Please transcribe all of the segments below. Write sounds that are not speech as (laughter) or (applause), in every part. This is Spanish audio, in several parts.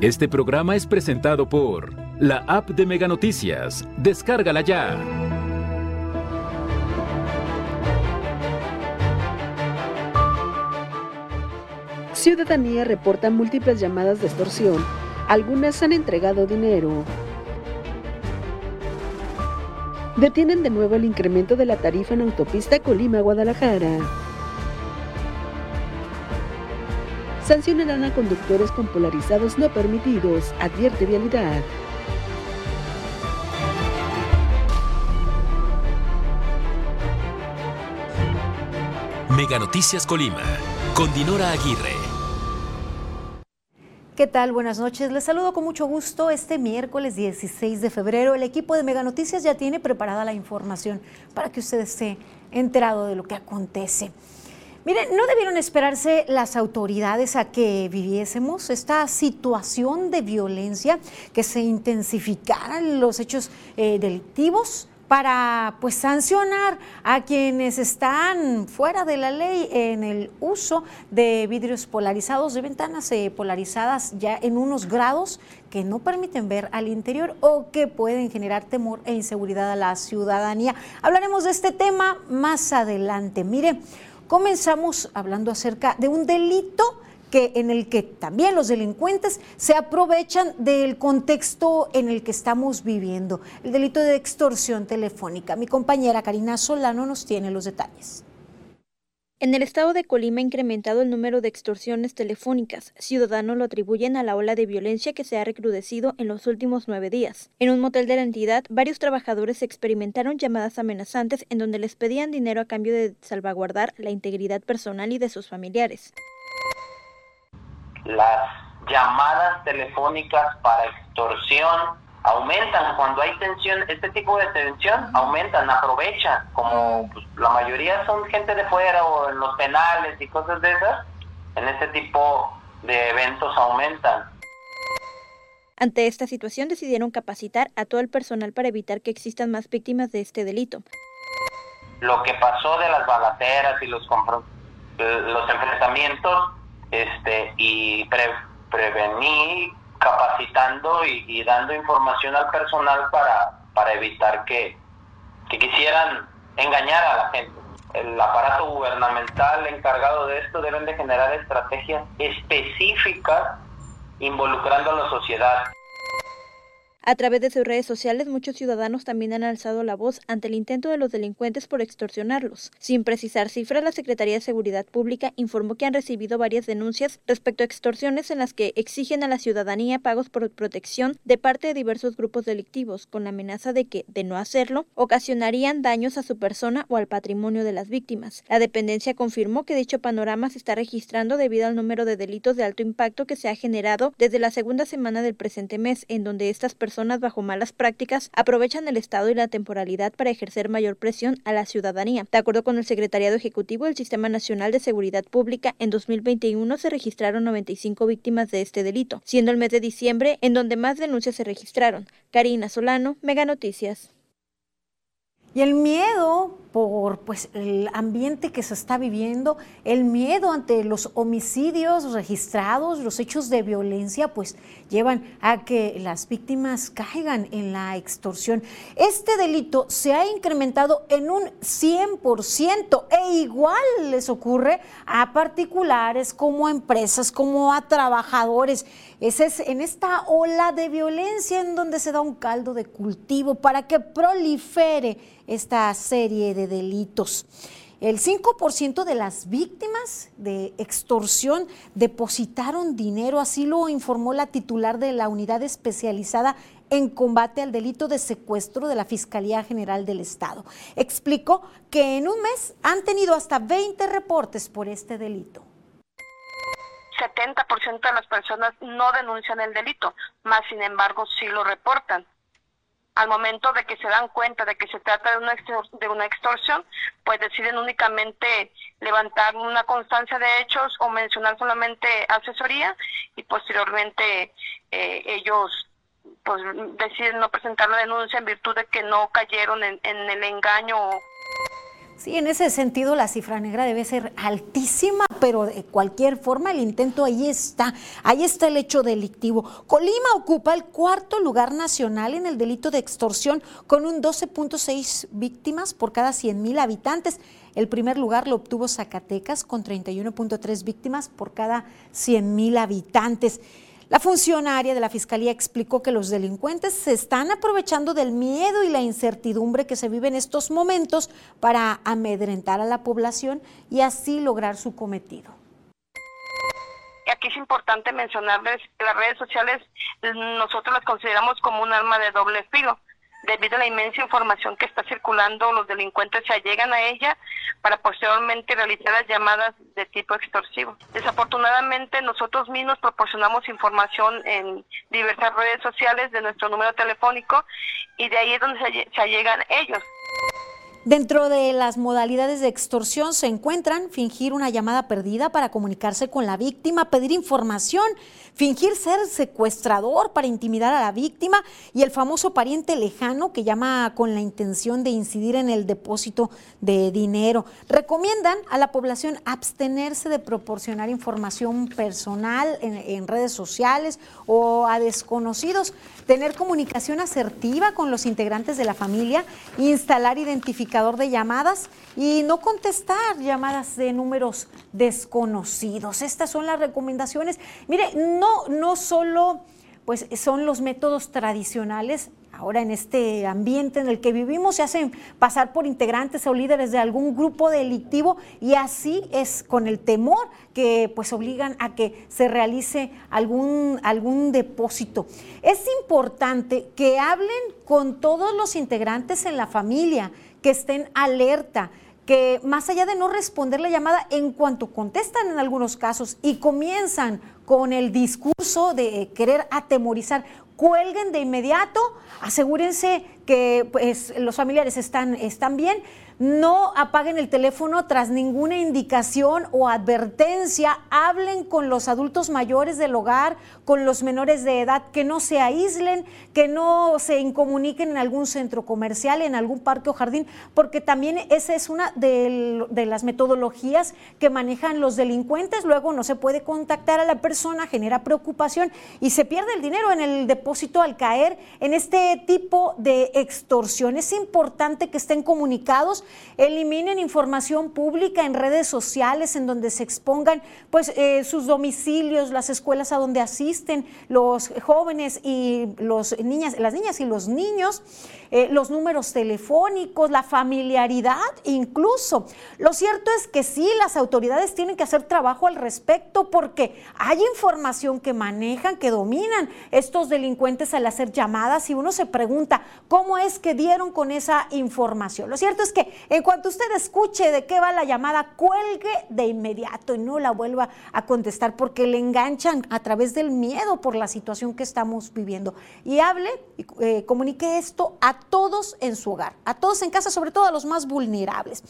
Este programa es presentado por la app de Mega Noticias. Descárgala ya. Ciudadanía reporta múltiples llamadas de extorsión. Algunas han entregado dinero. Detienen de nuevo el incremento de la tarifa en autopista Colima-Guadalajara. Sancionarán a conductores con polarizados no permitidos, advierte Vialidad. Mega Noticias Colima, con Dinora Aguirre. ¿Qué tal? Buenas noches. Les saludo con mucho gusto. Este miércoles 16 de febrero, el equipo de Mega Noticias ya tiene preparada la información para que usted esté enterado de lo que acontece. Miren, no debieron esperarse las autoridades a que viviésemos esta situación de violencia, que se intensificaran los hechos eh, delictivos para pues sancionar a quienes están fuera de la ley en el uso de vidrios polarizados, de ventanas eh, polarizadas ya en unos grados que no permiten ver al interior o que pueden generar temor e inseguridad a la ciudadanía. Hablaremos de este tema más adelante. Mire, comenzamos hablando acerca de un delito que en el que también los delincuentes se aprovechan del contexto en el que estamos viviendo, el delito de extorsión telefónica. Mi compañera Karina Solano nos tiene los detalles. En el estado de Colima ha incrementado el número de extorsiones telefónicas. Ciudadanos lo atribuyen a la ola de violencia que se ha recrudecido en los últimos nueve días. En un motel de la entidad, varios trabajadores experimentaron llamadas amenazantes en donde les pedían dinero a cambio de salvaguardar la integridad personal y de sus familiares. Las llamadas telefónicas para extorsión aumentan cuando hay tensión, este tipo de tensión aumentan, aprovechan, como pues, la mayoría son gente de fuera o en los penales y cosas de esas, en este tipo de eventos aumentan. Ante esta situación decidieron capacitar a todo el personal para evitar que existan más víctimas de este delito. Lo que pasó de las balaceras y los los enfrentamientos este y pre prevenir capacitando y, dando información al personal para, para evitar que, que quisieran engañar a la gente. El aparato gubernamental encargado de esto deben de generar estrategias específicas involucrando a la sociedad. A través de sus redes sociales, muchos ciudadanos también han alzado la voz ante el intento de los delincuentes por extorsionarlos. Sin precisar cifras, la Secretaría de Seguridad Pública informó que han recibido varias denuncias respecto a extorsiones en las que exigen a la ciudadanía pagos por protección de parte de diversos grupos delictivos, con la amenaza de que, de no hacerlo, ocasionarían daños a su persona o al patrimonio de las víctimas. La dependencia confirmó que dicho panorama se está registrando debido al número de delitos de alto impacto que se ha generado desde la segunda semana del presente mes, en donde estas personas bajo malas prácticas aprovechan el estado y la temporalidad para ejercer mayor presión a la ciudadanía. De acuerdo con el Secretariado Ejecutivo del Sistema Nacional de Seguridad Pública, en 2021 se registraron 95 víctimas de este delito, siendo el mes de diciembre en donde más denuncias se registraron. Karina Solano, Mega Noticias. Y el miedo por pues, el ambiente que se está viviendo, el miedo ante los homicidios registrados, los hechos de violencia, pues llevan a que las víctimas caigan en la extorsión. Este delito se ha incrementado en un 100% e igual les ocurre a particulares como a empresas, como a trabajadores. Es, es en esta ola de violencia en donde se da un caldo de cultivo para que prolifere esta serie de delitos. El 5% de las víctimas de extorsión depositaron dinero, así lo informó la titular de la unidad especializada en combate al delito de secuestro de la Fiscalía General del Estado. Explicó que en un mes han tenido hasta 20 reportes por este delito. 70% de las personas no denuncian el delito, más sin embargo sí lo reportan. Al momento de que se dan cuenta de que se trata de una, de una extorsión, pues deciden únicamente levantar una constancia de hechos o mencionar solamente asesoría y posteriormente eh, ellos pues deciden no presentar la denuncia en virtud de que no cayeron en, en el engaño Sí, en ese sentido la cifra negra debe ser altísima, pero de cualquier forma el intento ahí está, ahí está el hecho delictivo. Colima ocupa el cuarto lugar nacional en el delito de extorsión con un 12.6 víctimas por cada 100 mil habitantes. El primer lugar lo obtuvo Zacatecas con 31.3 víctimas por cada 100 mil habitantes. La funcionaria de la Fiscalía explicó que los delincuentes se están aprovechando del miedo y la incertidumbre que se vive en estos momentos para amedrentar a la población y así lograr su cometido. Aquí es importante mencionarles que las redes sociales nosotros las consideramos como un arma de doble filo debido a la inmensa información que está circulando, los delincuentes se allegan a ella para posteriormente realizar las llamadas de tipo extorsivo. Desafortunadamente, nosotros mismos proporcionamos información en diversas redes sociales de nuestro número telefónico y de ahí es donde se, allegan ellos. Dentro de las modalidades de extorsión se encuentran fingir una llamada perdida para comunicarse con la víctima, pedir información, fingir ser secuestrador para intimidar a la víctima y el famoso pariente lejano que llama con la intención de incidir en el depósito de dinero. Recomiendan a la población abstenerse de proporcionar información personal en, redes sociales o a desconocidos, tener comunicación asertiva con los integrantes de la familia, instalar identificación de llamadas y no contestar llamadas de números desconocidos. Estas son las recomendaciones. Mire, no, no solo pues son los métodos tradicionales. Ahora en este ambiente en el que vivimos se hacen pasar por integrantes o líderes de algún grupo delictivo y así es con el temor que pues obligan a que se realice algún, algún depósito. Es importante que hablen con todos los integrantes en la familia, que estén alerta, que más allá de no responder la llamada, en cuanto contestan en algunos casos y comienzan con el discurso de querer atemorizar, cuelguen de inmediato, asegúrense que pues, los familiares están, están bien, no apaguen el teléfono tras ninguna indicación o advertencia. Hablen con los adultos mayores del hogar, con los menores de edad, que no se aíslen, que no se incomuniquen en algún centro comercial, en algún parque o jardín, porque también esa es una de, de las metodologías que manejan los delincuentes. Luego no se puede contactar a la persona, genera preocupación y se pierde el dinero en el depósito al caer en este tipo de extorsión. Es importante que estén comunicados eliminen información pública en redes sociales en donde se expongan pues eh, sus domicilios, las escuelas a donde asisten los jóvenes y los niñas, las niñas y los niños, eh, los números telefónicos, la familiaridad incluso. Lo cierto es que sí, las autoridades tienen que hacer trabajo al respecto porque hay información que manejan, que dominan estos delincuentes al hacer llamadas y uno se pregunta cómo es que dieron con esa información. Lo cierto es que en cuanto usted escuche de qué va la llamada, cuelgue de inmediato y no la vuelva a contestar porque le enganchan a través del miedo por la situación que estamos viviendo. Y hable eh, comunique esto a todos en su hogar, a todos en casa, sobre todo a los más vulnerables.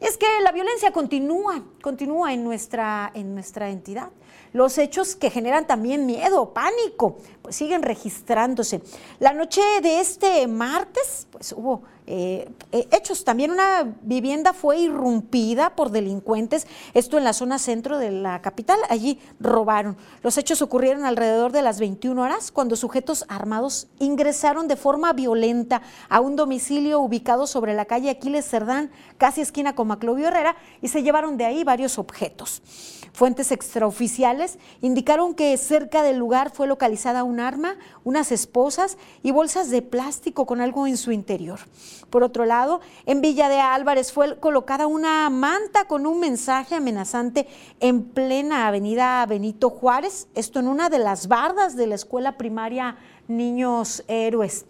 Es que la violencia continúa, continúa en nuestra, en nuestra entidad. Los hechos que generan también miedo, pánico, pues siguen registrándose. La noche de este martes, pues hubo eh, eh, hechos. También una vivienda fue irrumpida por delincuentes, esto en la zona centro de la capital, allí robaron. Los hechos ocurrieron alrededor de las 21 horas cuando sujetos armados ingresaron de forma violenta a un domicilio ubicado sobre la calle Aquiles Cerdán, casi esquina con Maclovio Herrera, y se llevaron de ahí varios objetos. Fuentes extraoficiales indicaron que cerca del lugar fue localizada un arma, unas esposas y bolsas de plástico con algo en su interior. Por otro lado, en Villa de Álvarez fue colocada una manta con un mensaje amenazante en plena avenida Benito Juárez, esto en una de las bardas de la escuela primaria Niños Héroes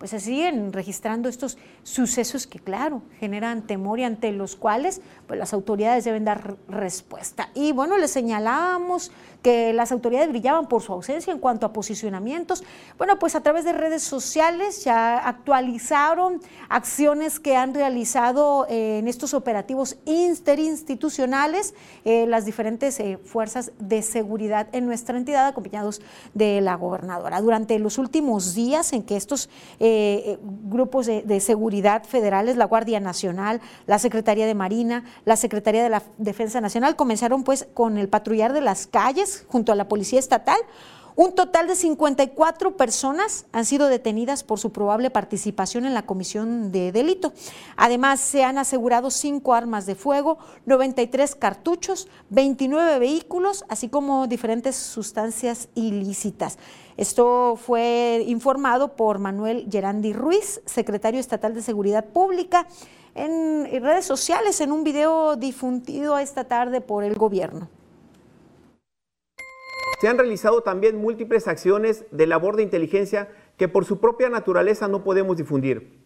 pues se siguen registrando estos sucesos que, claro, generan temor y ante los cuales pues, las autoridades deben dar respuesta. Y bueno, les señalábamos que las autoridades brillaban por su ausencia en cuanto a posicionamientos. Bueno, pues a través de redes sociales ya actualizaron acciones que han realizado eh, en estos operativos interinstitucionales eh, las diferentes eh, fuerzas de seguridad en nuestra entidad, acompañados de la gobernadora. Durante los últimos días en que estos eh, grupos de, de, seguridad federales, la Guardia Nacional, la Secretaría de Marina, la Secretaría de la Defensa Nacional, comenzaron pues con el patrullar de las calles junto a la Policía Estatal un total de 54 personas han sido detenidas por su probable participación en la comisión de delito. Además, se han asegurado cinco armas de fuego, 93 cartuchos, 29 vehículos, así como diferentes sustancias ilícitas. Esto fue informado por Manuel Gerandi Ruiz, secretario estatal de Seguridad Pública, en redes sociales, en un video difundido esta tarde por el gobierno. Se han realizado también múltiples acciones de labor de inteligencia que por su propia naturaleza no podemos difundir,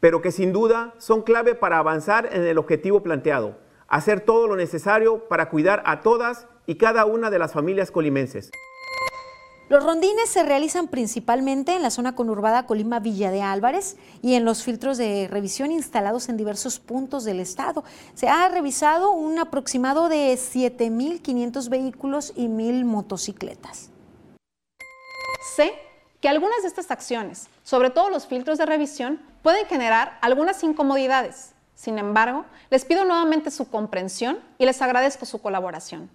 pero que sin duda son clave para avanzar en el objetivo planteado, hacer todo lo necesario para cuidar a todas y cada una de las familias colimenses. Los rondines se realizan principalmente en la zona conurbada Colima Villa de Álvarez y en los filtros de revisión instalados en diversos puntos del estado. Se ha revisado un aproximado de 7.500 vehículos y 1.000 motocicletas. Sé que algunas de estas acciones, sobre todo los filtros de revisión, pueden generar algunas incomodidades. Sin embargo, les pido nuevamente su comprensión y les agradezco su colaboración.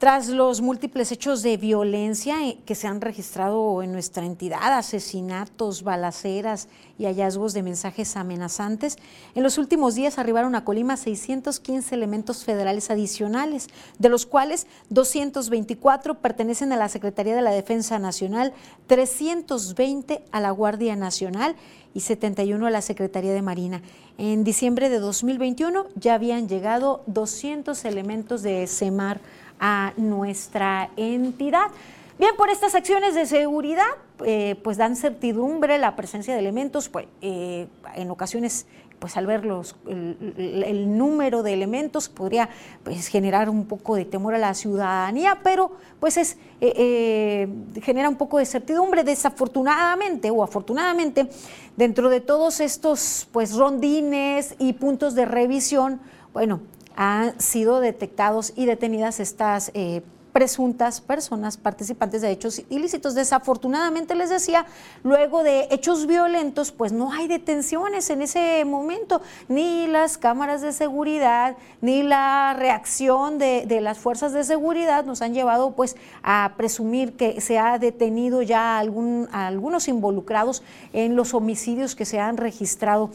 Tras los múltiples hechos de violencia eh, que se han registrado en nuestra entidad, asesinatos, balaceras y hallazgos de mensajes amenazantes, en los últimos días arribaron a Colima 615 elementos federales adicionales, de los cuales 224 pertenecen a la Secretaría de la Defensa Nacional, 320 a la Guardia Nacional y 71 a la Secretaría de Marina. En diciembre de 2021 ya habían llegado 200 elementos de SEMAR a nuestra entidad. Bien, por estas acciones de seguridad, eh, pues dan certidumbre la presencia de elementos, pues eh, en ocasiones, pues al ver los, el, número de elementos podría pues, generar un poco de temor a la ciudadanía, pero pues es, eh, genera un poco de certidumbre. Desafortunadamente o afortunadamente, dentro de todos estos pues rondines y puntos de revisión, bueno, han sido detectados y detenidas estas eh, presuntas personas participantes de hechos ilícitos. Desafortunadamente, les decía, luego de hechos violentos, pues no hay detenciones en ese momento, ni las cámaras de seguridad, ni la reacción de, las fuerzas de seguridad nos han llevado pues a presumir que se ha detenido ya algún, algunos involucrados en los homicidios que se han registrado,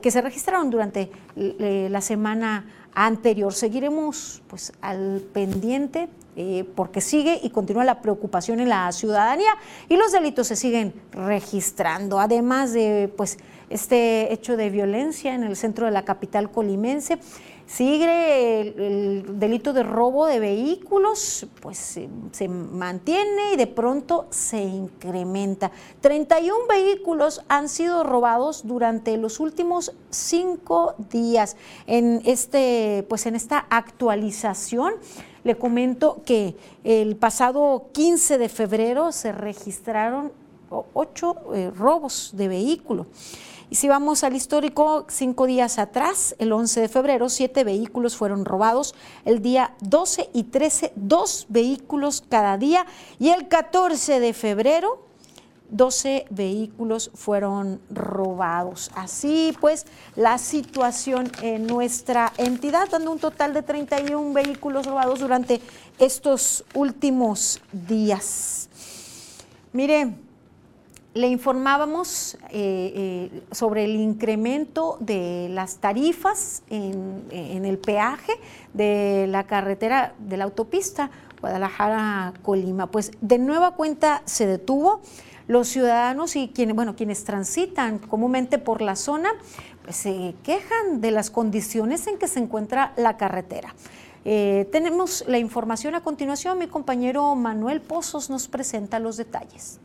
que se registraron durante eh, la semana anterior. Seguiremos pues al pendiente eh, porque sigue y continúa la preocupación en la ciudadanía y los delitos se siguen registrando. Además de pues este hecho de violencia en el centro de la capital colimense, Sigue el, delito de robo de vehículos, pues se, mantiene y de pronto se incrementa. 31 vehículos han sido robados durante los últimos cinco días. En, este, pues en esta actualización le comento que el pasado 15 de febrero se registraron ocho eh, robos de vehículos. Y si vamos al histórico, cinco días atrás, el 11 de febrero, siete vehículos fueron robados. El día 12 y 13, dos vehículos cada día. Y el 14 de febrero, 12 vehículos fueron robados. Así pues, la situación en nuestra entidad, dando un total de 31 vehículos robados durante estos últimos días. Mire, le informábamos eh, eh, sobre el incremento de las tarifas en, el peaje de la carretera de la autopista Guadalajara-Colima. Pues de nueva cuenta se detuvo. Los ciudadanos y quienes, bueno, quienes transitan comúnmente por la zona pues, se quejan de las condiciones en que se encuentra la carretera. Eh, tenemos la información a continuación. Mi compañero Manuel Pozos nos presenta los detalles.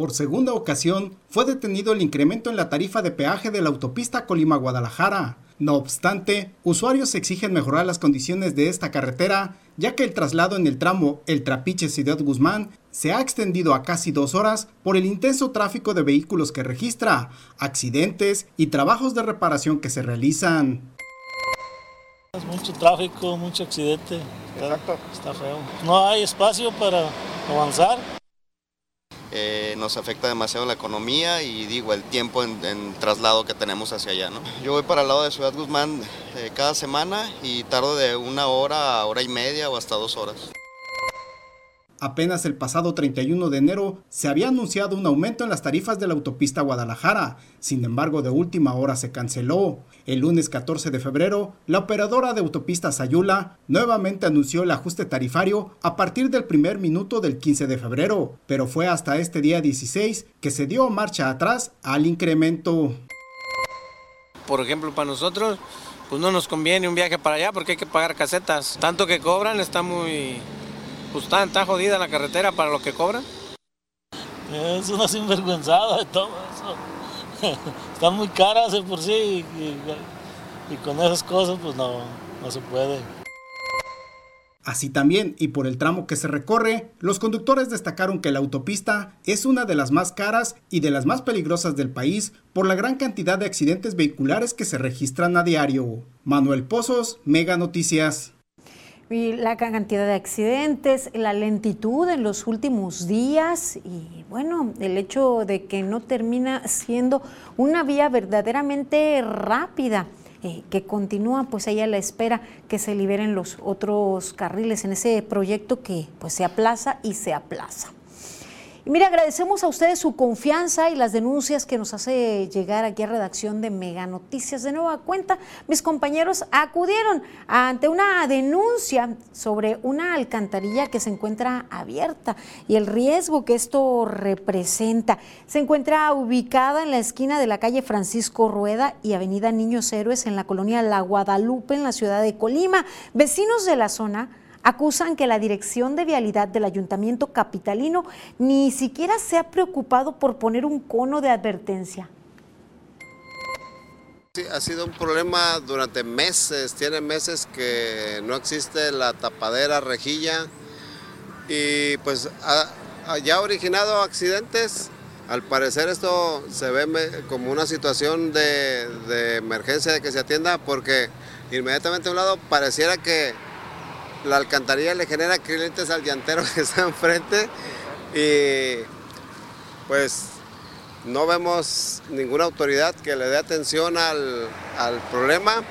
Por segunda ocasión, fue detenido el incremento en la tarifa de peaje de la autopista Colima-Guadalajara. No obstante, usuarios exigen mejorar las condiciones de esta carretera, ya que el traslado en el tramo El Trapiche-Ciudad Guzmán se ha extendido a casi dos horas por el intenso tráfico de vehículos que registra, accidentes y trabajos de reparación que se realizan. Mucho tráfico, mucho accidente. Exacto. Está feo. No hay espacio para avanzar eh, nos afecta demasiado la economía y digo, el tiempo en, traslado que tenemos hacia allá. ¿no? Yo voy para el lado de Ciudad Guzmán eh, cada semana y tardo de una hora a hora y media o hasta dos horas. Apenas el pasado 31 de enero se había anunciado un aumento en las tarifas de la autopista Guadalajara, sin embargo de última hora se canceló. El lunes 14 de febrero, la operadora de autopista Sayula nuevamente anunció el ajuste tarifario a partir del primer minuto del 15 de febrero, pero fue hasta este día 16 que se dio marcha atrás al incremento. Por ejemplo, para nosotros, pues no nos conviene un viaje para allá porque hay que pagar casetas. Tanto que cobran está muy pues está, jodida la carretera para lo que cobran. Es una sinvergüenzada de todo eso. (laughs) Está muy cara de por sí y, con esas cosas pues no, no se puede. Así también, y por el tramo que se recorre, los conductores destacaron que la autopista es una de las más caras y de las más peligrosas del país por la gran cantidad de accidentes vehiculares que se registran a diario. Manuel Pozos, Mega Noticias y la cantidad de accidentes, la lentitud en los últimos días y bueno, el hecho de que no termina siendo una vía verdaderamente rápida. Eh, que continúa pues ahí a la espera que se liberen los otros carriles en ese proyecto que pues se aplaza y se aplaza. Y mire, agradecemos a ustedes su confianza y las denuncias que nos hace llegar aquí a redacción de Mega Noticias. De nueva cuenta, mis compañeros acudieron ante una denuncia sobre una alcantarilla que se encuentra abierta y el riesgo que esto representa. Se encuentra ubicada en la esquina de la calle Francisco Rueda y Avenida Niños Héroes en la colonia La Guadalupe, en la ciudad de Colima. Vecinos de la zona acusan que la Dirección de Vialidad del Ayuntamiento Capitalino ni siquiera se ha preocupado por poner un cono de advertencia. Ha sido un problema durante meses, tiene meses que no existe la tapadera rejilla y pues ha, ya originado accidentes. Al parecer esto se ve como una situación de, de emergencia de que se atienda porque inmediatamente a un lado pareciera que la alcantarilla le genera clientes al llantero (laughs) que está enfrente y pues no vemos ninguna autoridad que le dé atención al, problema.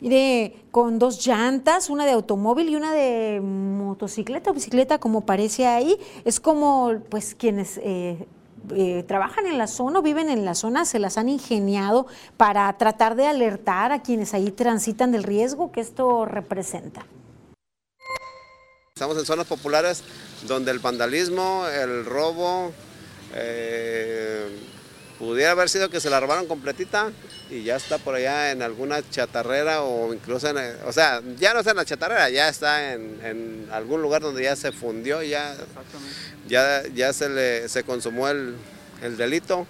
Mire, con dos llantas, una de automóvil y una de motocicleta o bicicleta, como parece ahí, es como pues quienes eh, eh, trabajan en la zona viven en la zona se las han ingeniado para tratar de alertar a quienes ahí transitan del riesgo que esto representa. Estamos en zonas populares donde el vandalismo, el robo, eh, pudiera haber sido que se la robaron completita y ya está por allá en alguna chatarrera o incluso en, o sea, ya no está en la chatarrera, ya está en, en algún lugar donde ya se fundió, ya ya, ya se, le, se consumó el, delito,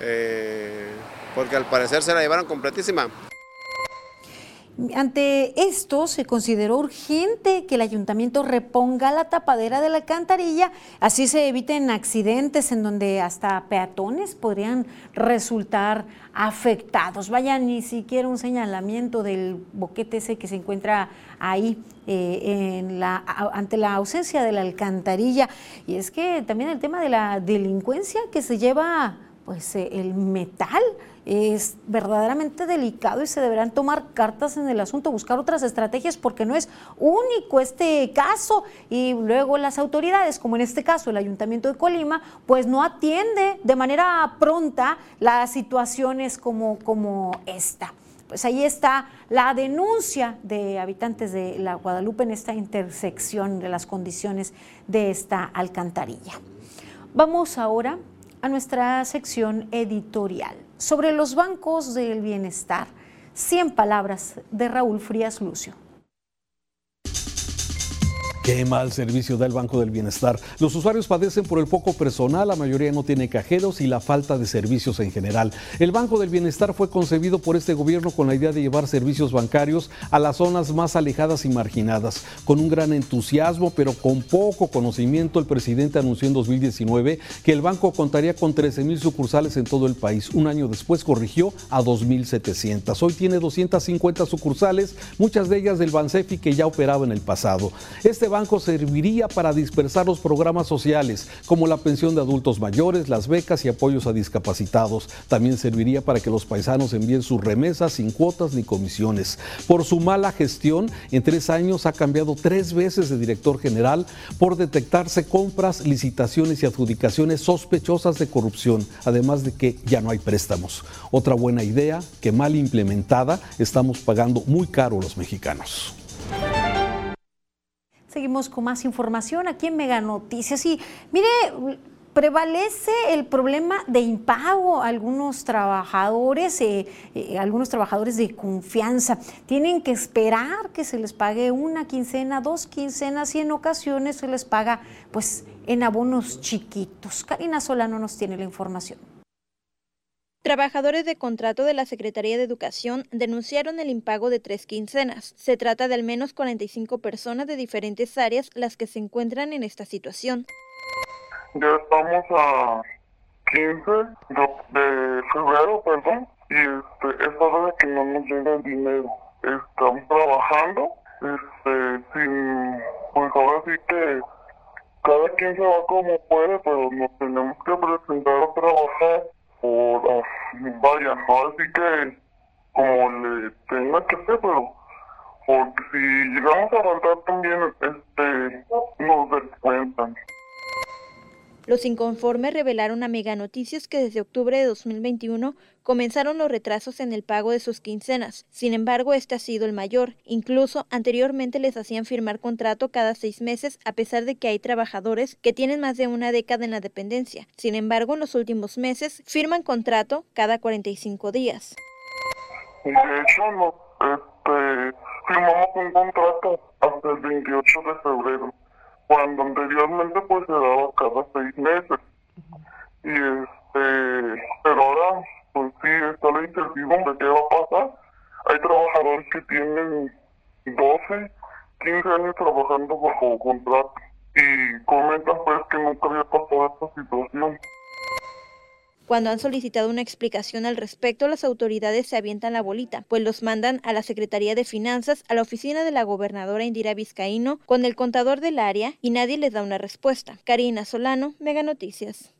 eh, porque al parecer se la llevaron completísima. Ante esto, se consideró urgente que el ayuntamiento reponga la tapadera de la alcantarilla, así se eviten accidentes en donde hasta peatones podrían resultar afectados. Vaya, ni siquiera un señalamiento del boquete ese que se encuentra ahí eh, en la, ante la ausencia de la alcantarilla. Y es que también el tema de la delincuencia que se lleva pues eh, el metal es verdaderamente delicado y se deberán tomar cartas en el asunto, buscar otras estrategias porque no es único este caso y luego las autoridades, como en este caso el Ayuntamiento de Colima, pues no atiende de manera pronta las situaciones como, como esta. Pues ahí está la denuncia de habitantes de la Guadalupe en esta intersección de las condiciones de esta alcantarilla. Vamos ahora a nuestra sección editorial sobre los bancos del bienestar. 100 palabras de Raúl Frías Lucio. Qué mal servicio da el Banco del Bienestar. Los usuarios padecen por el poco personal, la mayoría no tiene cajeros y la falta de servicios en general. El Banco del Bienestar fue concebido por este gobierno con la idea de llevar servicios bancarios a las zonas más alejadas y marginadas. Con un gran entusiasmo, pero con poco conocimiento, el presidente anunció en 2019 que el banco contaría con 13 mil sucursales en todo el país. Un año después corrigió a 2.700. Hoy tiene 250 sucursales, muchas de ellas del Bansefi que ya operaba en el pasado. Este banco serviría para dispersar los programas sociales, como la pensión de adultos mayores, las becas y apoyos a discapacitados. También serviría para que los paisanos envíen sus remesas sin cuotas ni comisiones. Por su mala gestión, en tres años ha cambiado tres veces de director general por detectarse compras, licitaciones y adjudicaciones sospechosas de corrupción, además de que ya no hay préstamos. Otra buena idea que mal implementada estamos pagando muy caro los mexicanos. Seguimos con más información aquí en Mega Noticias. Y mire, prevalece el problema de impago. Algunos trabajadores, eh, eh, algunos trabajadores de confianza tienen que esperar que se les pague una quincena, dos quincenas y en ocasiones se les paga pues en abonos chiquitos. Karina Solano nos tiene la información. Trabajadores de contrato de la Secretaría de Educación denunciaron el impago de tres quincenas. Se trata de al menos 45 personas de diferentes áreas las que se encuentran en esta situación. Ya estamos a 15 de, febrero, perdón, y este, es hora de que no nos llegue el dinero. Estamos trabajando, este, sin, pues ahora sí que cada quien se va como puede, pero nos tenemos que presentar a trabajar por, uh, vaya, así que como le tenga que hacer, pero porque si llegamos a faltar también, este, nos descuentan. Los inconformes revelaron a Mega Noticias que desde octubre de 2021 comenzaron los retrasos en el pago de sus quincenas. Sin embargo, este ha sido el mayor. Incluso anteriormente les hacían firmar contrato cada seis meses, a pesar de que hay trabajadores que tienen más de una década en la dependencia. Sin embargo, en los últimos meses firman contrato cada 45 días. De hecho, no, este, firmamos un contrato hasta el 28 de febrero cuando anteriormente pues se daba cada seis meses. Y este, pero ahora pues sí está la incertidumbre qué va a pasar. Hay trabajadores que tienen 12, 15 años trabajando bajo contrato y comentan pues que nunca había pasado esta situación. Cuando han solicitado una explicación al respecto, las autoridades se avientan la bolita, pues los mandan a la Secretaría de Finanzas, a la oficina de la gobernadora Indira Vizcaíno, con el contador del área y nadie les da una respuesta. Karina Solano, Mega Noticias.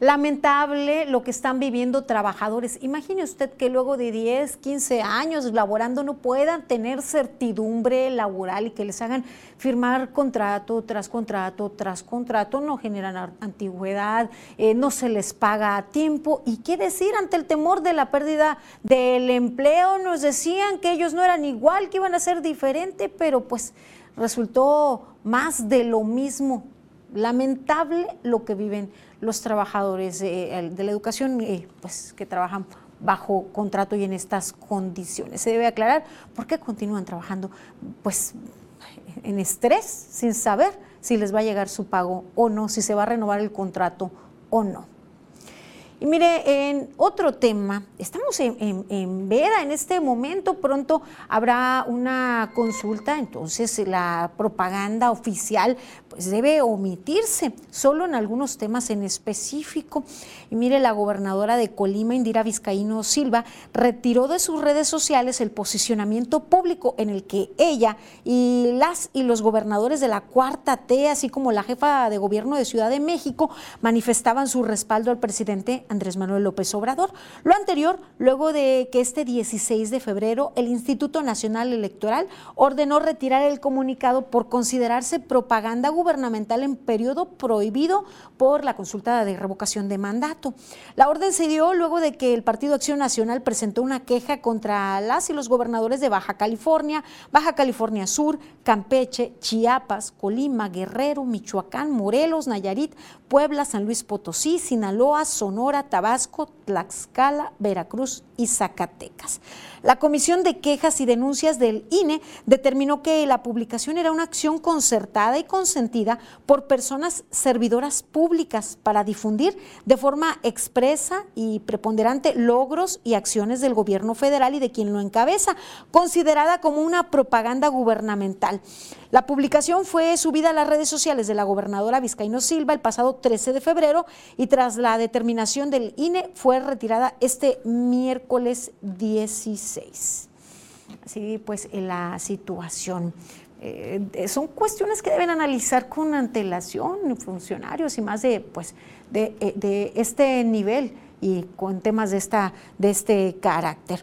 Lamentable lo que están viviendo trabajadores. Imagine usted que luego de 10, 15 años laborando no puedan tener certidumbre laboral y que les hagan firmar contrato tras contrato tras contrato, no generan antigüedad, eh, no se les paga a tiempo. ¿Y qué decir ante el temor de la pérdida del empleo? Nos decían que ellos no eran igual, que iban a ser diferente, pero pues resultó más de lo mismo. Lamentable lo que viven los trabajadores de la educación eh, pues, que trabajan bajo contrato y en estas condiciones. Se debe aclarar por qué continúan trabajando pues, en estrés, sin saber si les va a llegar su pago o no, si se va a renovar el contrato o no. Y mire, en otro tema, estamos en, Vera en este momento, pronto habrá una consulta, entonces la propaganda oficial pues debe omitirse, solo en algunos temas en específico. Y mire, la gobernadora de Colima, Indira Vizcaíno Silva, retiró de sus redes sociales el posicionamiento público en el que ella y las y los gobernadores de la Cuarta T, así como la jefa de gobierno de Ciudad de México, manifestaban su respaldo al presidente Andrés Manuel López Obrador. Lo anterior, luego de que este 16 de febrero el Instituto Nacional Electoral ordenó retirar el comunicado por considerarse propaganda gubernamental en periodo prohibido por la consulta de revocación de mandato. La orden se dio luego de que el Partido Acción Nacional presentó una queja contra las y los gobernadores de Baja California, Baja California Sur, Campeche, Chiapas, Colima, Guerrero, Michoacán, Morelos, Nayarit, Puebla, San Luis Potosí, Sinaloa, Sonora, Tabasco, Tlaxcala, Veracruz y Zacatecas. La Comisión de Quejas y Denuncias del INE determinó que la publicación era una acción concertada y consentida por personas servidoras públicas para difundir de forma expresa y preponderante logros y acciones del gobierno federal y de quien lo encabeza, considerada como una propaganda gubernamental. La publicación fue subida a las redes sociales de la gobernadora Vizcaíno Silva el pasado 13 de febrero y tras la determinación del INE fue retirada este miércoles 16. así pues la situación. Eh, son cuestiones que deben analizar con antelación funcionarios y más de, pues, de, eh, este nivel y con temas de, esta, de este carácter.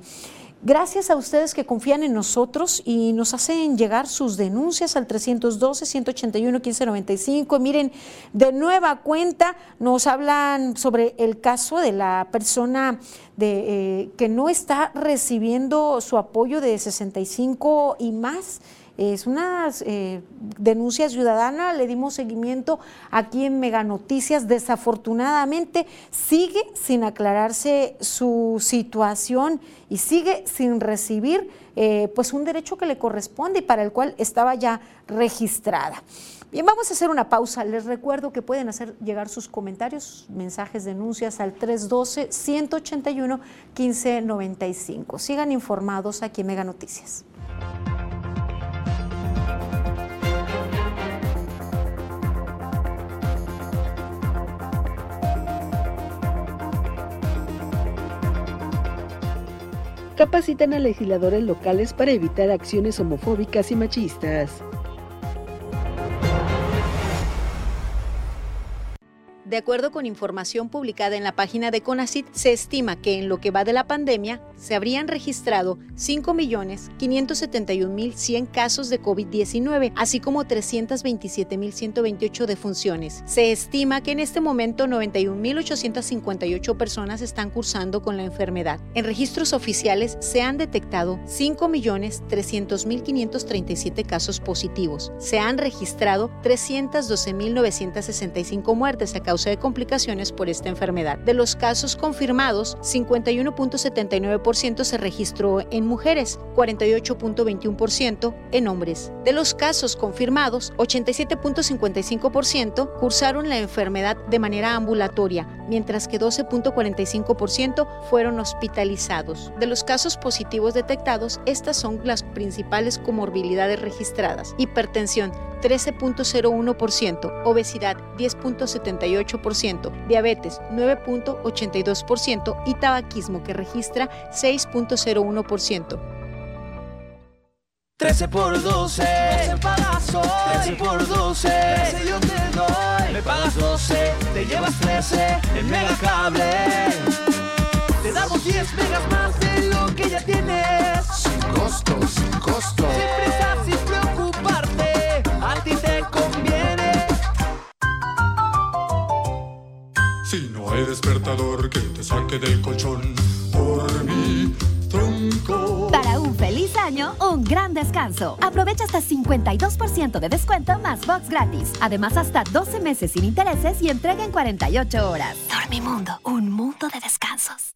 Gracias a ustedes que confían en nosotros y nos hacen llegar sus denuncias al 312-181-1595. Miren, de nueva cuenta nos hablan sobre el caso de la persona de, eh, que no está recibiendo su apoyo de 65 y más es una eh, denuncia ciudadana, le dimos seguimiento aquí en Mega Noticias. Desafortunadamente sigue sin aclararse su situación y sigue sin recibir eh, pues un derecho que le corresponde y para el cual estaba ya registrada. Bien, vamos a hacer una pausa. Les recuerdo que pueden hacer llegar sus comentarios, mensajes, denuncias al 312-181-1595. Sigan informados aquí en Mega Noticias. Capacitan a legisladores locales para evitar acciones homofóbicas y machistas. De acuerdo con información publicada en la página de CONACIT, se estima que en lo que va de la pandemia se habrían registrado 5.571.100 casos de COVID-19, así como 327.128 defunciones. Se estima que en este momento 91.858 personas están cursando con la enfermedad. En registros oficiales se han detectado 5.300.537 casos positivos. Se han registrado 312.965 muertes a causa de complicaciones por esta enfermedad. De los casos confirmados, 51.79% se registró en mujeres, 48.21% en hombres. De los casos confirmados, 87.55% cursaron la enfermedad de manera ambulatoria, mientras que 12.45% fueron hospitalizados. De los casos positivos detectados, estas son las principales comorbilidades registradas. Hipertensión, 13.01%, obesidad 10.78%, diabetes 9.82% y tabaquismo que registra 6.01%. 13 por 12, 12 pagas hoy. 13 por 12, 13 yo te doy. Me pagas 12, te llevas 13 en Megacable. Te damos 10 megas más de lo que ya tienes. Sin costo, sin costo. Sin prisa, sin Despertador que te saque del colchón, por mi tronco. Para un feliz año, un gran descanso. Aprovecha hasta 52% de descuento más box gratis. Además, hasta 12 meses sin intereses y entrega en 48 horas. Dormimundo, un mundo de descansos.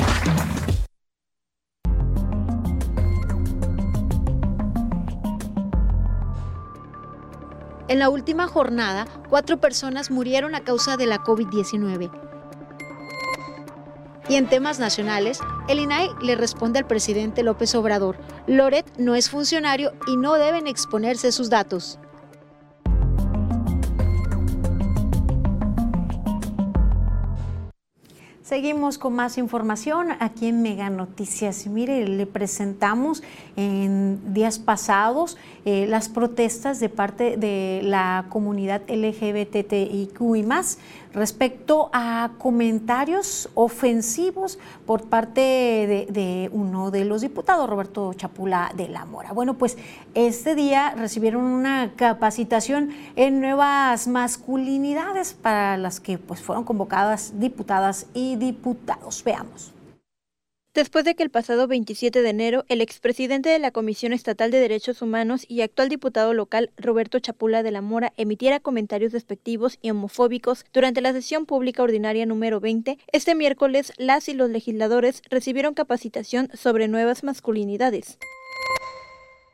En la última jornada, cuatro personas murieron a causa de la COVID-19. Y en temas nacionales, el INAI le responde al presidente López Obrador, Loret no es funcionario y no deben exponerse sus datos. Seguimos con más información aquí en Mega Noticias. Mire, le presentamos en días pasados eh, las protestas de parte de la comunidad LGBTIQ y más respecto a comentarios ofensivos por parte de, uno de los diputados, Roberto Chapula de la Mora. Bueno, pues este día recibieron una capacitación en nuevas masculinidades para las que pues, fueron convocadas diputadas y diputados. Veamos. Después de que el pasado 27 de enero el expresidente de la Comisión Estatal de Derechos Humanos y actual diputado local Roberto Chapula de la Mora emitiera comentarios despectivos y homofóbicos durante la sesión pública ordinaria número 20, este miércoles las y los legisladores recibieron capacitación sobre nuevas masculinidades.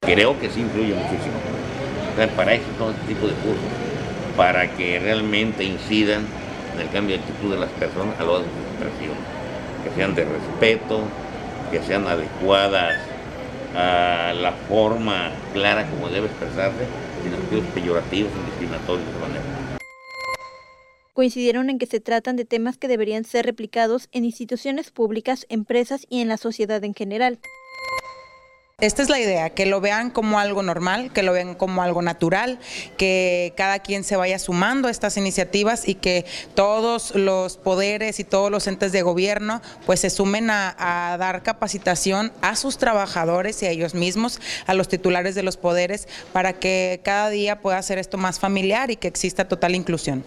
Creo que sí influye muchísimo. para eso este tipo de cursos, para que realmente incidan en el cambio de actitud de las personas a lo de su expresión, que sean de respeto, que sean adecuadas a la forma clara como debe expresarse, sin sentidos peyorativos, indiscriminatorios de manera. Coincidieron en que se tratan de temas que deberían ser replicados en instituciones públicas, empresas y en la sociedad en general. Esta es la idea, que lo vean como algo normal, que lo vean como algo natural, que cada quien se vaya sumando a estas iniciativas y que todos los poderes y todos los entes de gobierno pues se sumen a, a dar capacitación a sus trabajadores y a ellos mismos, a los titulares de los poderes, para que cada día pueda ser esto más familiar y que exista total inclusión.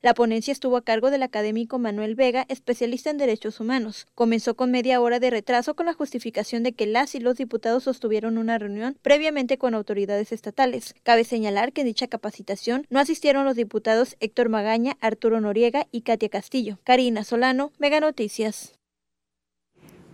La ponencia estuvo a cargo del académico Manuel Vega, especialista en derechos humanos. Comenzó con media hora de retraso con la justificación de que las y los diputados sostuvieron una reunión previamente con autoridades estatales. Cabe señalar que en dicha capacitación no asistieron los diputados Héctor Magaña, Arturo Noriega y Katia Castillo. Karina Solano, Mega Noticias.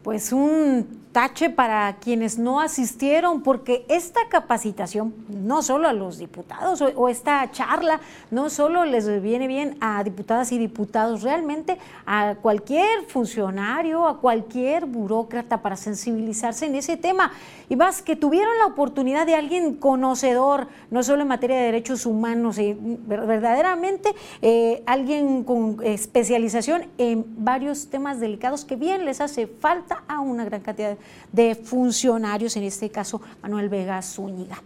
Pues un tache para quienes no asistieron, porque esta capacitación, no solo a los diputados o, esta charla, no solo les viene bien a diputadas y diputados, realmente a cualquier funcionario, a cualquier burócrata para sensibilizarse en ese tema. Y más que tuvieron la oportunidad de alguien conocedor, no solo en materia de derechos humanos, y verdaderamente eh, alguien con especialización en varios temas delicados que bien les hace falta a una gran cantidad de funcionarios, en este caso Manuel Vega Zúñiga.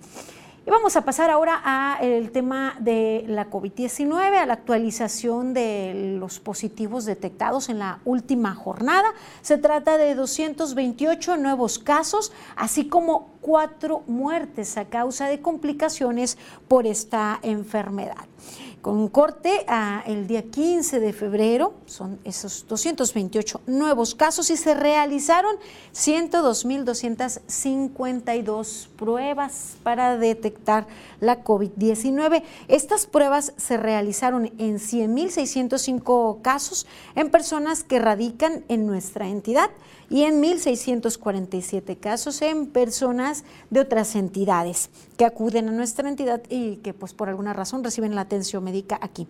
Y vamos a pasar ahora al tema de la COVID-19, a la actualización de los positivos detectados en la última jornada. Se trata de 228 nuevos casos, así como cuatro muertes a causa de complicaciones por esta enfermedad con corte a el día 15 de febrero, son esos 228 nuevos casos y se realizaron 102.252 pruebas para detectar la COVID-19. Estas pruebas se realizaron en 100.605 casos en personas que radican en nuestra entidad y en 1.647 casos en personas de otras entidades que acuden a nuestra entidad y que pues por alguna razón reciben la atención médica aquí.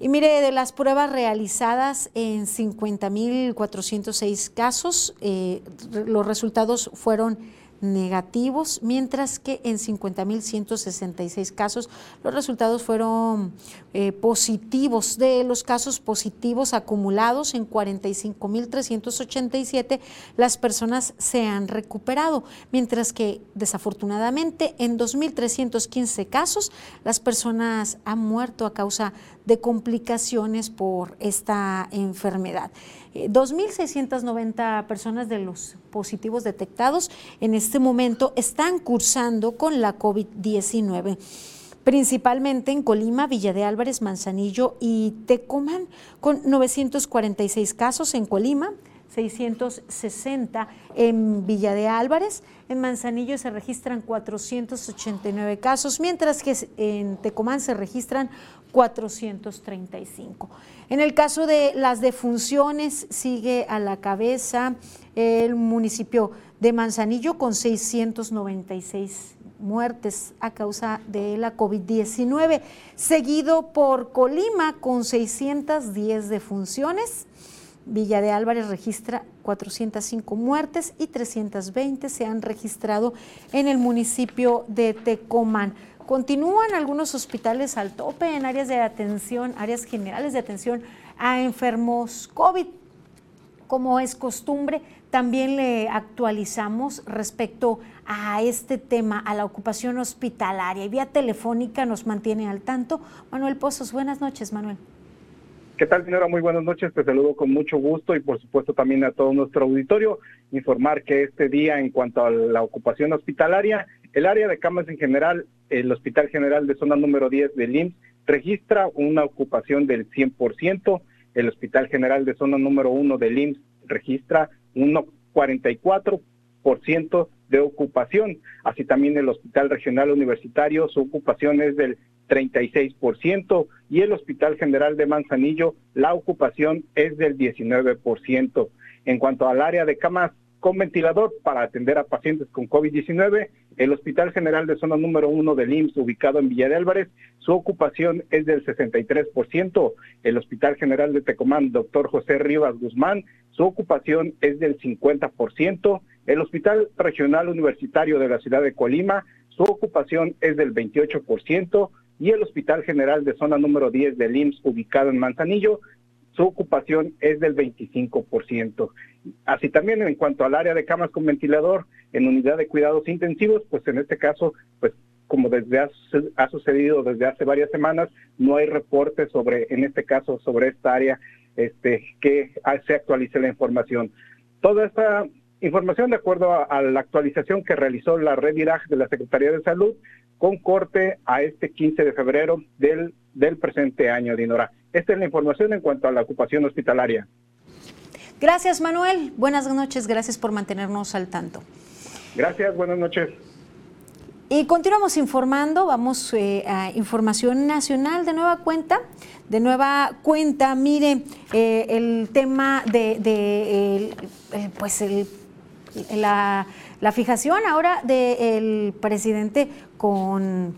Y mire, de las pruebas realizadas en 50.406 casos, eh, los resultados fueron negativos, mientras que en 50.166 casos los resultados fueron eh, positivos. De los casos positivos acumulados en 45.387, las personas se han recuperado, mientras que desafortunadamente en 2.315 casos las personas han muerto a causa de complicaciones por esta enfermedad. 2.690 eh, personas de los positivos detectados en este momento están cursando con la COVID-19 principalmente en Colima, Villa de Álvarez, Manzanillo y Tecomán, con 946 casos en Colima, 660 en Villa de Álvarez, en Manzanillo se registran 489 casos, mientras que en Tecomán se registran 435. En el caso de las defunciones, sigue a la cabeza el municipio de Manzanillo con 696 muertes a causa de la COVID-19, seguido por Colima con 610 defunciones. Villa de Álvarez registra 405 muertes y 320 se han registrado en el municipio de Tecomán. Continúan algunos hospitales al tope en áreas de atención, áreas generales de atención a enfermos COVID. Como es costumbre, también le actualizamos respecto a este tema, a la ocupación hospitalaria. Y vía telefónica nos mantiene al tanto Manuel Pozos. Buenas noches, Manuel. ¿Qué tal, señora? Muy buenas noches. Te saludo con mucho gusto y, por supuesto, también a todo nuestro auditorio. Informar que este día, en cuanto a la ocupación hospitalaria, el área de camas en general, el Hospital General de Zona número 10 del IMSS, registra una ocupación del 100%. El Hospital General de Zona número 1 del IMSS registra un 44% de ocupación. Así también el Hospital Regional Universitario, su ocupación es del 36% y el Hospital General de Manzanillo, la ocupación es del 19%. En cuanto al área de camas con ventilador para atender a pacientes con COVID-19. El Hospital General de Zona número 1 del IMSS, ubicado en Villa de Álvarez, su ocupación es del 63%. El Hospital General de Tecomán, doctor José Rivas Guzmán, su ocupación es del 50%. El Hospital Regional Universitario de la ciudad de Colima, su ocupación es del 28%. Y el Hospital General de Zona número 10 del IMSS, ubicado en Manzanillo, su ocupación es del 25%. Así también en cuanto al área de camas con ventilador en unidad de cuidados intensivos, pues en este caso, pues como desde ha, sucedido desde hace varias semanas, no hay reportes sobre, en este caso, sobre esta área, este, que se actualice la información. Toda esta información, de acuerdo a, a la actualización que realizó la red IRAG de la Secretaría de Salud, con corte a este 15 de febrero del, del presente año, Dinora. Esta es la información en cuanto a la ocupación hospitalaria. Gracias, Manuel. Buenas noches. Gracias por mantenernos al tanto. Gracias. Buenas noches. Y continuamos informando, vamos eh, a información nacional de nueva cuenta. De nueva cuenta, mire, eh, el tema de, de el, el, pues el, la, la, fijación ahora del presidente con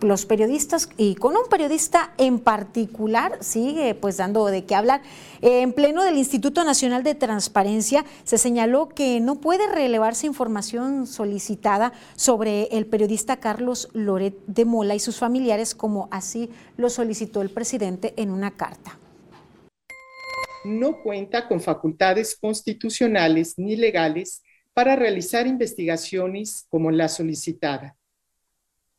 los periodistas y con un periodista en particular sigue pues dando de qué hablar. En pleno del Instituto Nacional de Transparencia se señaló que no puede relevarse información solicitada sobre el periodista Carlos Loret de Mola y sus familiares como así lo solicitó el presidente en una carta. No cuenta con facultades constitucionales ni legales para realizar investigaciones como la solicitada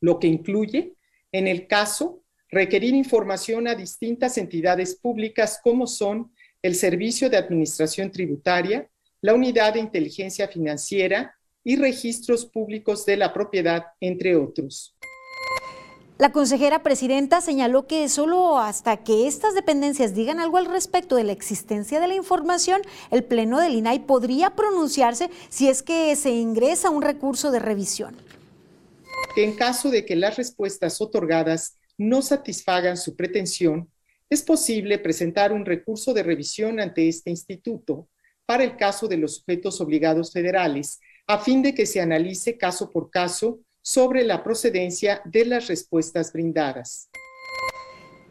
lo que incluye, en el caso, requerir información a distintas entidades públicas como son el Servicio de Administración Tributaria, la Unidad de Inteligencia Financiera y registros públicos de la propiedad, entre otros. La consejera presidenta señaló que solo hasta que estas dependencias digan algo al respecto de la existencia de la información, el Pleno del INAI podría pronunciarse si es que se ingresa un recurso de revisión que en caso de que las respuestas otorgadas no satisfagan su pretensión, es posible presentar un recurso de revisión ante este instituto para el caso de los sujetos obligados federales, a fin de que se analice caso por caso sobre la procedencia de las respuestas brindadas.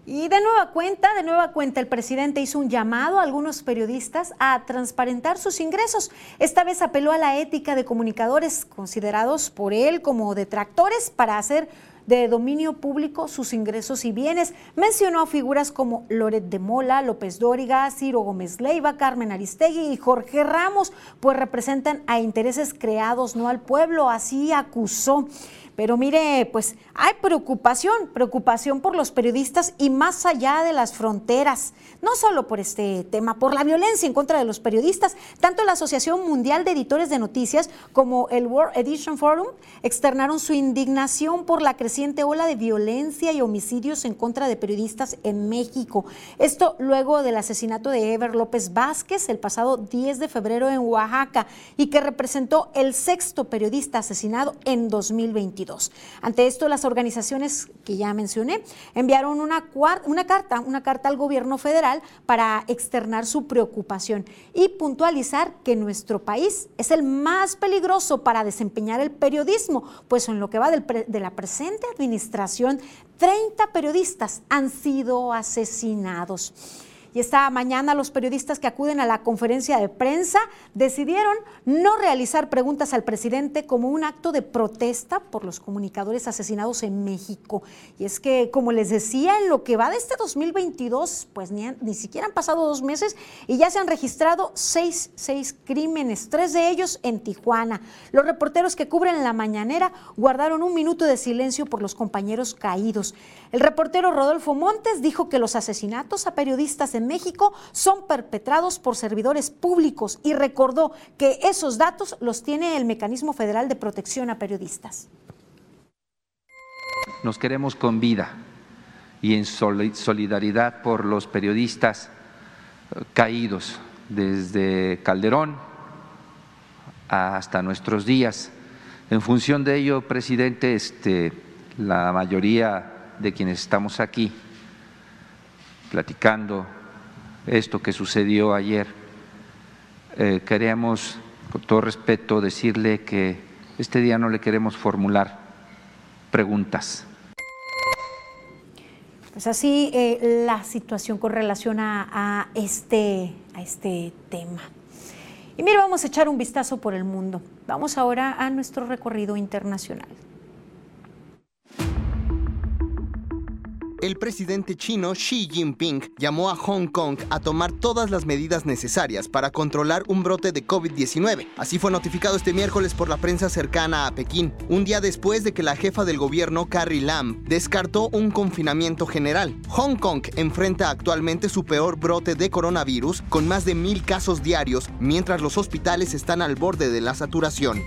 Y de nueva cuenta, de nueva cuenta, el presidente hizo un llamado a algunos periodistas a transparentar sus ingresos. Esta vez apeló a la ética de comunicadores considerados por él como detractores para hacer de dominio público sus ingresos y bienes. Mencionó a figuras como Loret de Mola, López Dóriga, Ciro Gómez Leiva, Carmen Aristegui y Jorge Ramos, pues representan a intereses creados, no al pueblo, así acusó. Pero mire, pues hay preocupación, preocupación por los periodistas y más allá de las fronteras, no solo por este tema, por la violencia en contra de los periodistas. Tanto la Asociación Mundial de Editores de Noticias como el World Edition Forum externaron su indignación por la creciente ola de violencia y homicidios en contra de periodistas en México. Esto luego del asesinato de Ever López Vázquez el pasado 10 de febrero en Oaxaca y que representó el sexto periodista asesinado en 2022. Ante esto, las organizaciones que ya mencioné enviaron una, una carta, una carta al gobierno federal para externar su preocupación y puntualizar que nuestro país es el más peligroso para desempeñar el periodismo, pues en lo que va de la presente administración, 30 periodistas han sido asesinados. Y esta mañana los periodistas que acuden a la conferencia de prensa decidieron no realizar preguntas al presidente como un acto de protesta por los comunicadores asesinados en México. Y es que, como les decía, en lo que va de este 2022, pues ni, ni siquiera han pasado dos meses y ya se han registrado seis, seis crímenes, tres de ellos en Tijuana. Los reporteros que cubren la mañanera guardaron un minuto de silencio por los compañeros caídos. El reportero Rodolfo Montes dijo que los asesinatos a periodistas en México son perpetrados por servidores públicos y recordó que esos datos los tiene el Mecanismo Federal de Protección a Periodistas. Nos queremos con vida y en solidaridad por los periodistas caídos desde Calderón hasta nuestros días. En función de ello, presidente, este, la mayoría de quienes estamos aquí platicando esto que sucedió ayer, eh, queremos Con todo respeto, decirle que este día no le queremos formular preguntas. Pues así eh, la situación con relación a, a, este, a este tema. Y mire, vamos a echar un vistazo por el mundo. Vamos ahora a nuestro recorrido internacional. El presidente chino Xi Jinping llamó a Hong Kong a tomar todas las medidas necesarias para controlar un brote de COVID-19. Así fue notificado este miércoles por la prensa cercana a Pekín, un día después de que la jefa del gobierno, Carrie Lam, descartó un confinamiento general. Hong Kong enfrenta actualmente su peor brote de coronavirus, con más de mil casos diarios, mientras los hospitales están al borde de la saturación.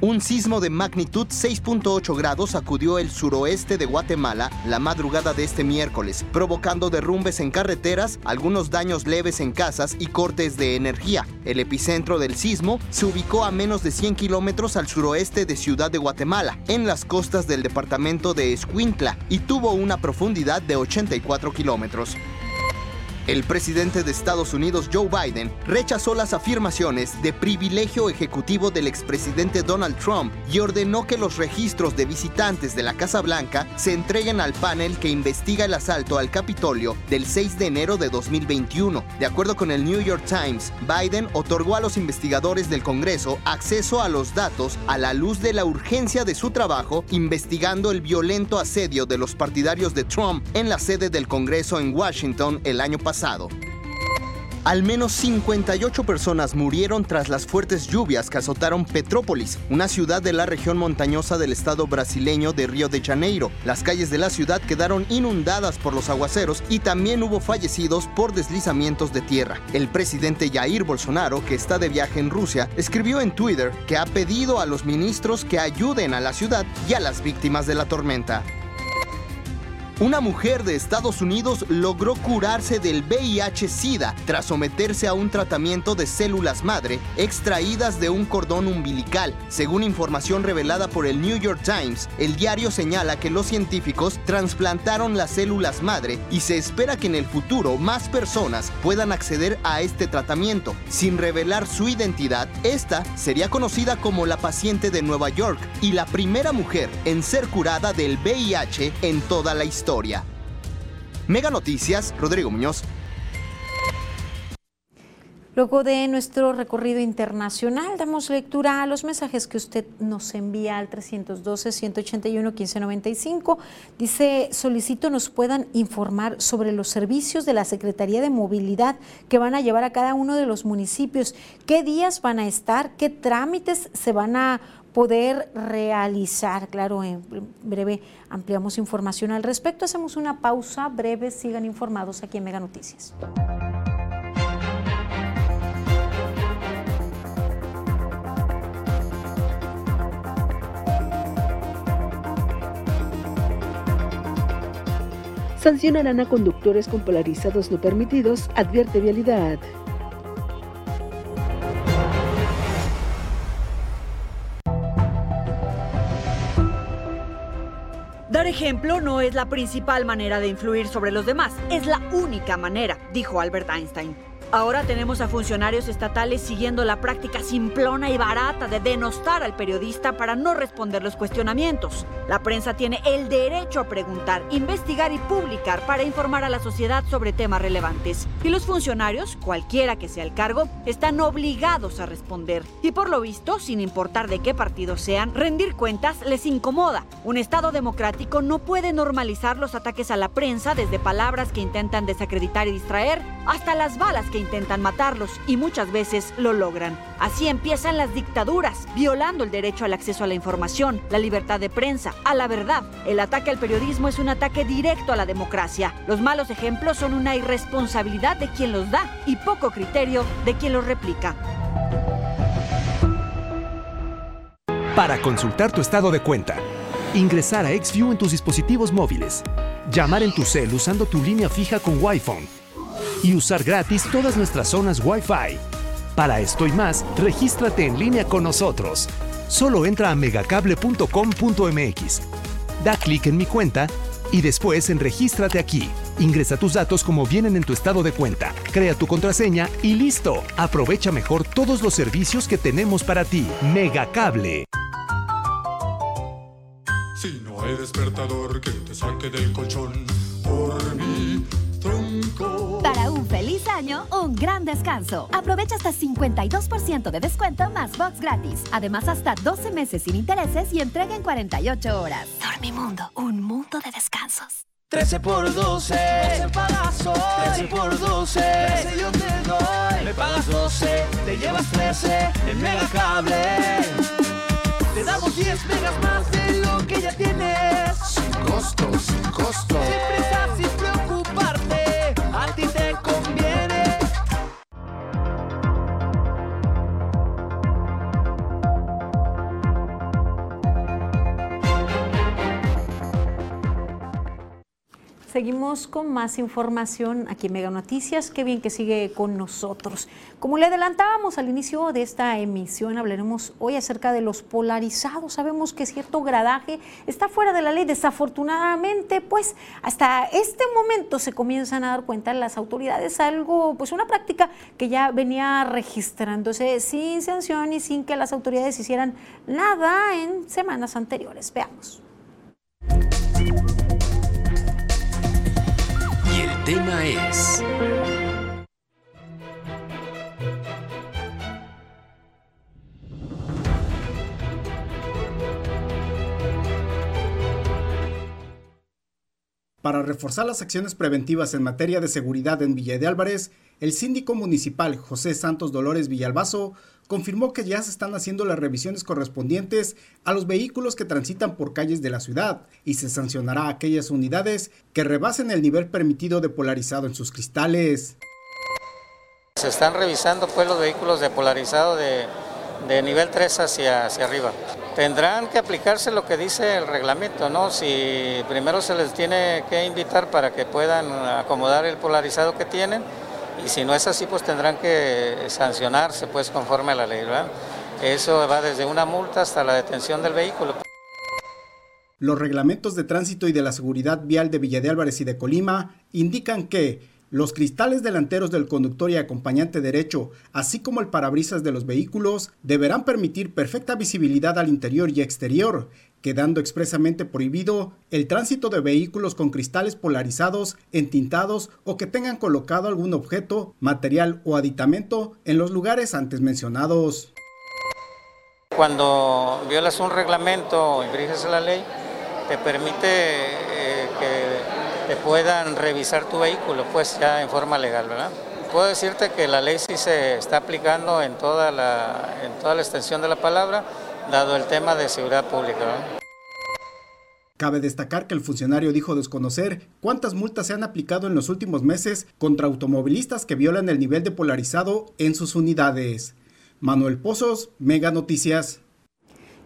Un sismo de magnitud 6.8 grados sacudió el suroeste de Guatemala la madrugada de este miércoles, provocando derrumbes en carreteras, algunos daños leves en casas y cortes de energía. El epicentro del sismo se ubicó a menos de 100 kilómetros al suroeste de Ciudad de Guatemala, en las costas del departamento de Escuintla, y tuvo una profundidad de 84 kilómetros. El presidente de Estados Unidos, Joe Biden, rechazó las afirmaciones de privilegio ejecutivo del expresidente Donald Trump y ordenó que los registros de visitantes de la Casa Blanca se entreguen al panel que investiga el asalto al Capitolio del 6 de enero de 2021. De acuerdo con el New York Times, Biden otorgó a los investigadores del Congreso acceso a los datos a la luz de la urgencia de su trabajo investigando el violento asedio de los partidarios de Trump en la sede del Congreso en Washington el año pasado. Al menos 58 personas murieron tras las fuertes lluvias que azotaron Petrópolis, una ciudad de la región montañosa del estado brasileño de Río de Janeiro. Las calles de la ciudad quedaron inundadas por los aguaceros y también hubo fallecidos por deslizamientos de tierra. El presidente Jair Bolsonaro, que está de viaje en Rusia, escribió en Twitter que ha pedido a los ministros que ayuden a la ciudad y a las víctimas de la tormenta. Una mujer de Estados Unidos logró curarse del VIH-Sida tras someterse a un tratamiento de células madre extraídas de un cordón umbilical. Según información revelada por el New York Times, el diario señala que los científicos trasplantaron las células madre y se espera que en el futuro más personas puedan acceder a este tratamiento. Sin revelar su identidad, esta sería conocida como la paciente de Nueva York y la primera mujer en ser curada del VIH en toda la historia. Mega Noticias, Rodrigo Muñoz. Luego de nuestro recorrido internacional, damos lectura a los mensajes que usted nos envía al 312-181-1595. Dice, solicito nos puedan informar sobre los servicios de la Secretaría de Movilidad que van a llevar a cada uno de los municipios, qué días van a estar, qué trámites se van a poder realizar. Claro, en breve ampliamos información al respecto. Hacemos una pausa breve. Sigan informados aquí en Mega Noticias. Sancionarán a conductores con polarizados no permitidos, advierte vialidad. Ejemplo no es la principal manera de influir sobre los demás, es la única manera, dijo Albert Einstein. Ahora tenemos a funcionarios estatales siguiendo la práctica simplona y barata de denostar al periodista para no responder los cuestionamientos. La prensa tiene el derecho a preguntar, investigar y publicar para informar a la sociedad sobre temas relevantes. Y los funcionarios, cualquiera que sea el cargo, están obligados a responder. Y por lo visto, sin importar de qué partido sean, rendir cuentas les incomoda. Un Estado democrático no puede normalizar los ataques a la prensa desde palabras que intentan desacreditar y distraer hasta las balas que intentan matarlos y muchas veces lo logran. Así empiezan las dictaduras, violando el derecho al acceso a la información, la libertad de prensa, a la verdad. El ataque al periodismo es un ataque directo a la democracia. Los malos ejemplos son una irresponsabilidad de quien los da y poco criterio de quien los replica. Para consultar tu estado de cuenta, ingresar a XView en tus dispositivos móviles, llamar en tu cel usando tu línea fija con Wi-Fi y usar gratis todas nuestras zonas Wi-Fi. Para esto y más, regístrate en línea con nosotros. Solo entra a megacable.com.mx. Da clic en mi cuenta y después en Regístrate aquí. Ingresa tus datos como vienen en tu estado de cuenta, crea tu contraseña y listo. Aprovecha mejor todos los servicios que tenemos para ti. Megacable. Si no hay despertador que te saque del colchón por mi tronco. Para un feliz año, un gran descanso. Aprovecha hasta 52% de descuento más box gratis. Además, hasta 12 meses sin intereses y entrega en 48 horas. Dormimundo, un mundo de descansos. 13 por 12, 12 pagazos. 13 por 12, 13 yo te doy. Me pagas 12, te llevas 13 en Megacable. Te damos 10 megas más de lo que ya tienes. Sin costo, sin costo. Sin prisa, Seguimos con más información aquí en Mega Noticias. Qué bien que sigue con nosotros. Como le adelantábamos al inicio de esta emisión, hablaremos hoy acerca de los polarizados. Sabemos que cierto gradaje está fuera de la ley. Desafortunadamente, pues hasta este momento se comienzan a dar cuenta las autoridades algo, pues una práctica que ya venía registrándose sin sanción y sin que las autoridades hicieran nada en semanas anteriores. Veamos. Tema es... Para reforzar las acciones preventivas en materia de seguridad en Villa de Álvarez, el síndico municipal José Santos Dolores Villalbazo confirmó que ya se están haciendo las revisiones correspondientes a los vehículos que transitan por calles de la ciudad y se sancionará a aquellas unidades que rebasen el nivel permitido de polarizado en sus cristales. Se están revisando pues los vehículos de polarizado de, nivel 3 hacia, hacia arriba. Tendrán que aplicarse lo que dice el reglamento, ¿no? Si primero se les tiene que invitar para que puedan acomodar el polarizado que tienen y si no es así, pues tendrán que sancionarse pues conforme a la ley. Eso va desde una multa hasta la detención del vehículo. Los reglamentos de tránsito y de la seguridad vial de Villa de Álvarez y de Colima indican que los cristales delanteros del conductor y acompañante derecho, así como el parabrisas de los vehículos, deberán permitir perfecta visibilidad al interior y exterior, quedando expresamente prohibido el tránsito de vehículos con cristales polarizados, entintados o que tengan colocado algún objeto, material o aditamento en los lugares antes mencionados. Cuando violas un reglamento o infringes la ley, te permite eh, que te puedan revisar tu vehículo, pues ya en forma legal, ¿verdad? Puedo decirte que la ley sí se está aplicando en toda la, en toda la extensión de la palabra, dado el tema de seguridad pública. Cabe destacar que el funcionario dijo desconocer cuántas multas se han aplicado en los últimos meses contra automovilistas que violan el nivel de polarizado en sus unidades. Manuel Pozos, Mega Noticias.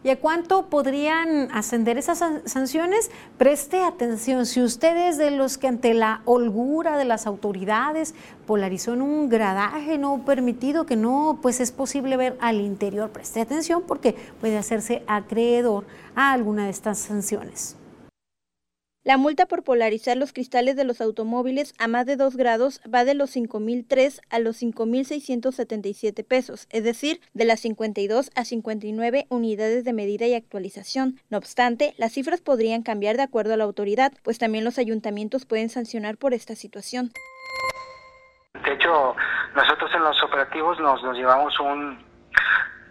¿Y a cuánto podrían ascender esas san- sanciones? Preste atención, si usted es de los que ante la holgura de las autoridades polarizó en un gradaje no permitido, que no pues es posible ver al interior, preste atención porque puede hacerse acreedor a alguna de estas sanciones. La multa por polarizar los cristales de los automóviles a más de 2 grados va de los 5.003 a los 5.677 pesos, es decir, de las 52 a 59 unidades de medida y actualización. No obstante, las cifras podrían cambiar de acuerdo a la autoridad, pues también los ayuntamientos pueden sancionar por esta situación. De hecho, nosotros en los operativos nos, nos llevamos un,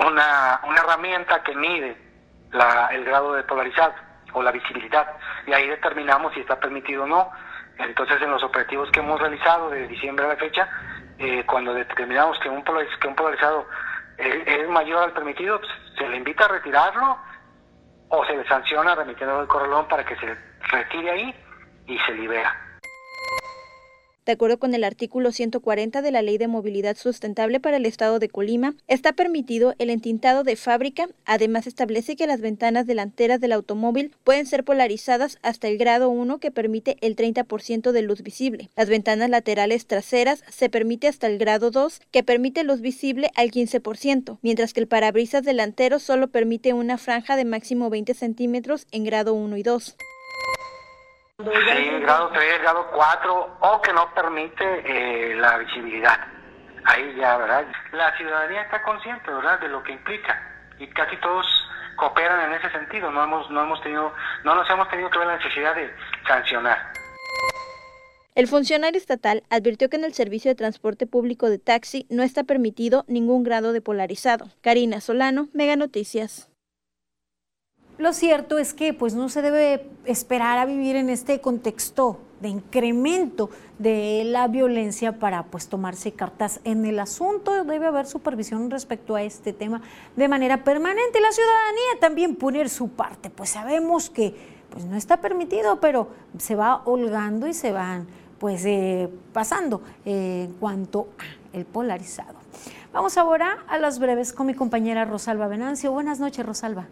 una, una herramienta que mide el grado de polarizado o la visibilidad y ahí determinamos si está permitido o no. Entonces, en los operativos que hemos realizado de diciembre a la fecha, eh, cuando determinamos que un, que un polarizado es, mayor al permitido, pues, se le invita a retirarlo o se le sanciona remitiendo el corralón para que se retire ahí y se libera. De acuerdo con el artículo 140 de la Ley de Movilidad Sustentable para el Estado de Colima, está permitido el entintado de fábrica. Además, establece que las ventanas delanteras del automóvil pueden ser polarizadas hasta el grado 1 que permite el 30% de luz visible. Las ventanas laterales traseras se permite hasta el grado 2 que permite luz visible al 15%, mientras que el parabrisas delantero solo permite una franja de máximo 20 centímetros en grado 1 y 2. Sí, grado 3, grado 4, o que no permite eh, la visibilidad. Ahí ya, ¿verdad? La ciudadanía está consciente, ¿verdad?, de lo que implica. Y casi todos cooperan en ese sentido. No hemos, no hemos tenido, no nos hemos tenido que ver la necesidad de sancionar. El funcionario estatal advirtió que en el servicio de transporte público de taxi no está permitido ningún grado de polarizado. Karina Solano, Mega Noticias. Lo cierto es que pues no se debe esperar a vivir en este contexto de incremento de la violencia para pues tomarse cartas en el asunto. Debe haber supervisión respecto a este tema de manera permanente. La ciudadanía también poner su parte, pues sabemos que pues no está permitido, pero se va holgando y se van pues eh, pasando en cuanto al polarizado. Vamos ahora a las breves con mi compañera Rosalba Venancio. Buenas noches, Rosalba.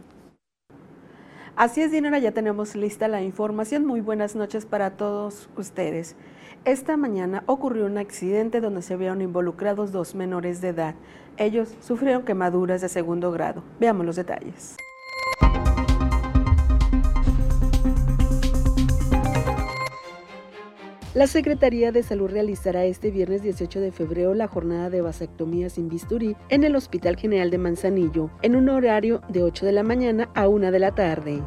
Así es, Dinora, ya tenemos lista la información. Muy buenas noches para todos ustedes. Esta mañana ocurrió un accidente donde se vieron involucrados dos menores de edad. Ellos sufrieron quemaduras de segundo grado. Veamos los detalles. La Secretaría de Salud realizará este viernes 18 de febrero la jornada de vasectomía sin bisturí en el Hospital General de Manzanillo, en un horario de 8 de la mañana a 1 de la tarde.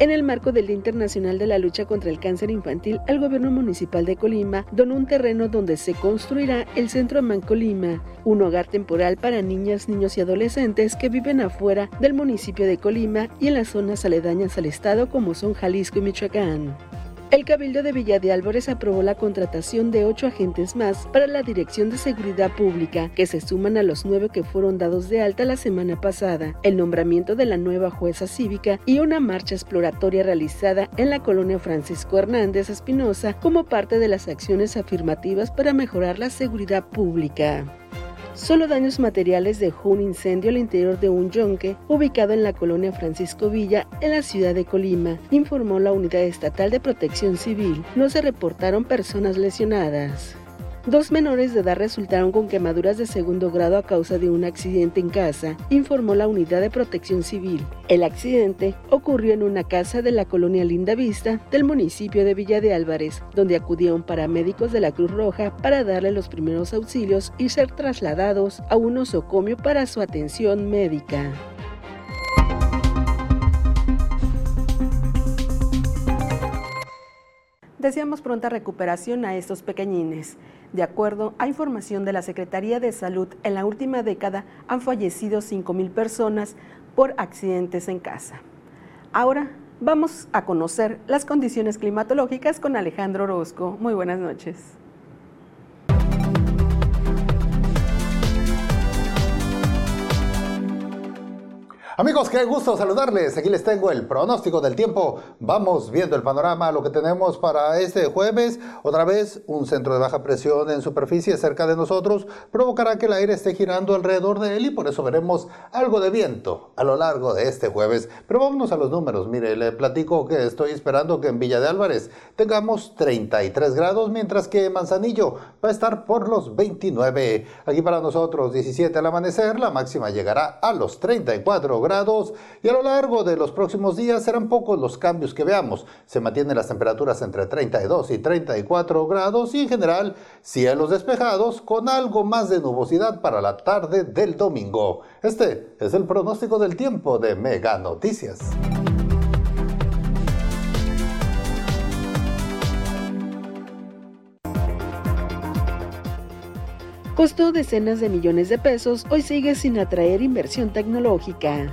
En el marco del Día Internacional de la Lucha contra el Cáncer Infantil, el Gobierno Municipal de Colima donó un terreno donde se construirá el Centro Man Colima, un hogar temporal para niñas, niños y adolescentes que viven afuera del municipio de Colima y en las zonas aledañas al estado como son Jalisco y Michoacán. El Cabildo de Villa de Álvarez aprobó la contratación de ocho agentes más para la Dirección de Seguridad Pública, que se suman a los nueve que fueron dados de alta la semana pasada, el nombramiento de la nueva jueza cívica y una marcha exploratoria realizada en la colonia Francisco Hernández Espinosa como parte de las acciones afirmativas para mejorar la seguridad pública. Solo daños materiales dejó un incendio al interior de un yonque ubicado en la colonia Francisco Villa, en la ciudad de Colima, informó la Unidad Estatal de Protección Civil. No se reportaron personas lesionadas. Dos menores de edad resultaron con quemaduras de segundo grado a causa de un accidente en casa, informó la Unidad de Protección Civil. El accidente ocurrió en una casa de la colonia Linda Vista del municipio de Villa de Álvarez, donde acudieron paramédicos de la Cruz Roja para darle los primeros auxilios y ser trasladados a un osocomio para su atención médica. Deseamos pronta recuperación a estos pequeñines. De acuerdo a información de la Secretaría de Salud, en la última década han fallecido 5.000 personas por accidentes en casa. Ahora vamos a conocer las condiciones climatológicas con Alejandro Orozco. Muy buenas noches. Amigos, qué gusto saludarles. Aquí les tengo el pronóstico del tiempo. Vamos viendo el panorama, lo que tenemos para este jueves. Otra vez, un centro de baja presión en superficie cerca de nosotros provocará que el aire esté girando alrededor de él y por eso veremos algo de viento a lo largo de este jueves. Pero vámonos a los números. Mire, le platico que estoy esperando que en Villa de Álvarez tengamos 33 grados, mientras que Manzanillo va a estar por los 29. Aquí para nosotros 17 al amanecer, la máxima llegará a los 34 grados y a lo largo de los próximos días serán pocos los cambios que veamos. Se mantienen las temperaturas entre 32 y 34 grados y en general cielos despejados con algo más de nubosidad para la tarde del domingo. Este es el pronóstico del tiempo de Mega Noticias. Costó decenas de millones de pesos, hoy sigue sin atraer inversión tecnológica.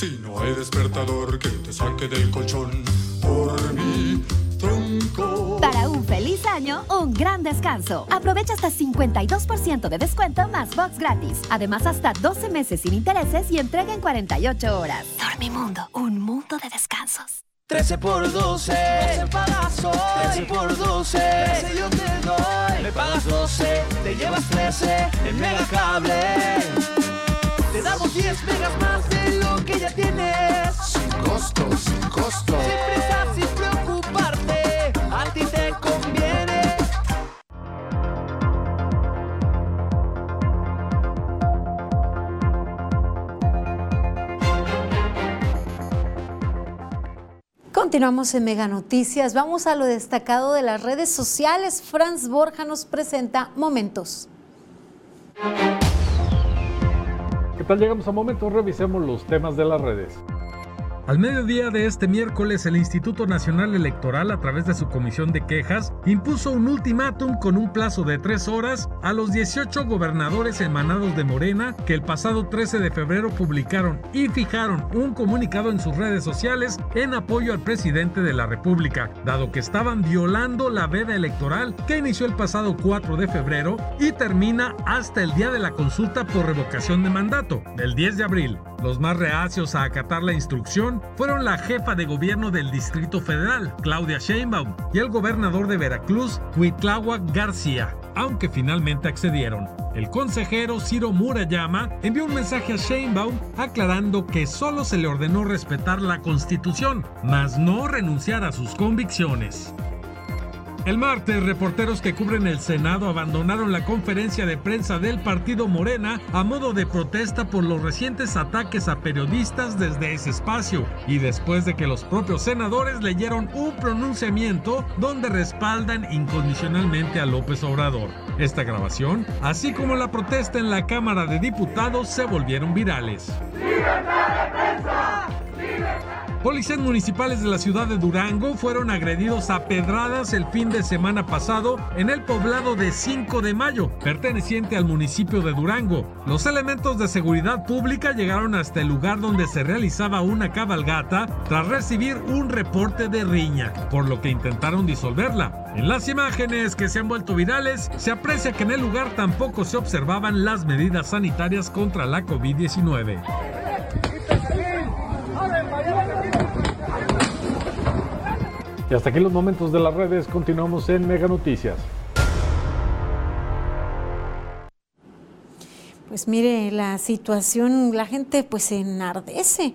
Si no hay despertador que te saque del colchón por mi tronco. Para un feliz año un gran descanso. Aprovecha hasta 52% de descuento más box gratis. Además, hasta 12 meses sin intereses y entrega en 48 horas. Dormimundo, un mundo de descansos. 13 por 12, 12 pagas hoy. 13 por 12, 13 yo te doy. Me pagas 12, te llevas 13 en Mega Cable. Te damos 10 megas más de tienes. Sin costo, sin costo. Sin prisa, sin preocuparte. A ti te conviene. Continuamos en Mega Noticias. Vamos a lo destacado de las redes sociales. Franz Borja nos presenta Momentos. ¿Qué tal? Llegamos a momentos, revisemos los temas de las redes. Al mediodía de este miércoles, el Instituto Nacional Electoral, a través de su comisión de quejas, impuso un ultimátum con un plazo de tres horas a los 18 gobernadores emanados de Morena que el pasado 13 de febrero publicaron y fijaron un comunicado en sus redes sociales en apoyo al presidente de la República, dado que estaban violando la veda electoral que inició el pasado 4 de febrero y termina hasta el día de la consulta por revocación de mandato, del 10 de abril. Los más reacios a acatar la instrucción fueron la jefa de gobierno del Distrito Federal, Claudia Sheinbaum, y el gobernador de Veracruz, Cuitláhuac García, aunque finalmente accedieron. El consejero Ciro Murayama envió un mensaje a Sheinbaum aclarando que solo se le ordenó respetar la Constitución, mas no renunciar a sus convicciones. El martes, reporteros que cubren el Senado abandonaron la conferencia de prensa del partido Morena a modo de protesta por los recientes ataques a periodistas desde ese espacio y después de que los propios senadores leyeron un pronunciamiento donde respaldan incondicionalmente a López Obrador. Esta grabación, así como la protesta en la Cámara de Diputados, se volvieron virales. Policías municipales de la ciudad de Durango fueron agredidos a pedradas el fin de semana pasado en el poblado de 5 de Mayo, perteneciente al municipio de Durango. Los elementos de seguridad pública llegaron hasta el lugar donde se realizaba una cabalgata tras recibir un reporte de riña, por lo que intentaron disolverla. En las imágenes que se han vuelto virales, se aprecia que en el lugar tampoco se observaban las medidas sanitarias contra la COVID-19. Y hasta aquí los momentos de las redes, continuamos en Mega Noticias. Pues mire, la situación, la gente pues se enardece.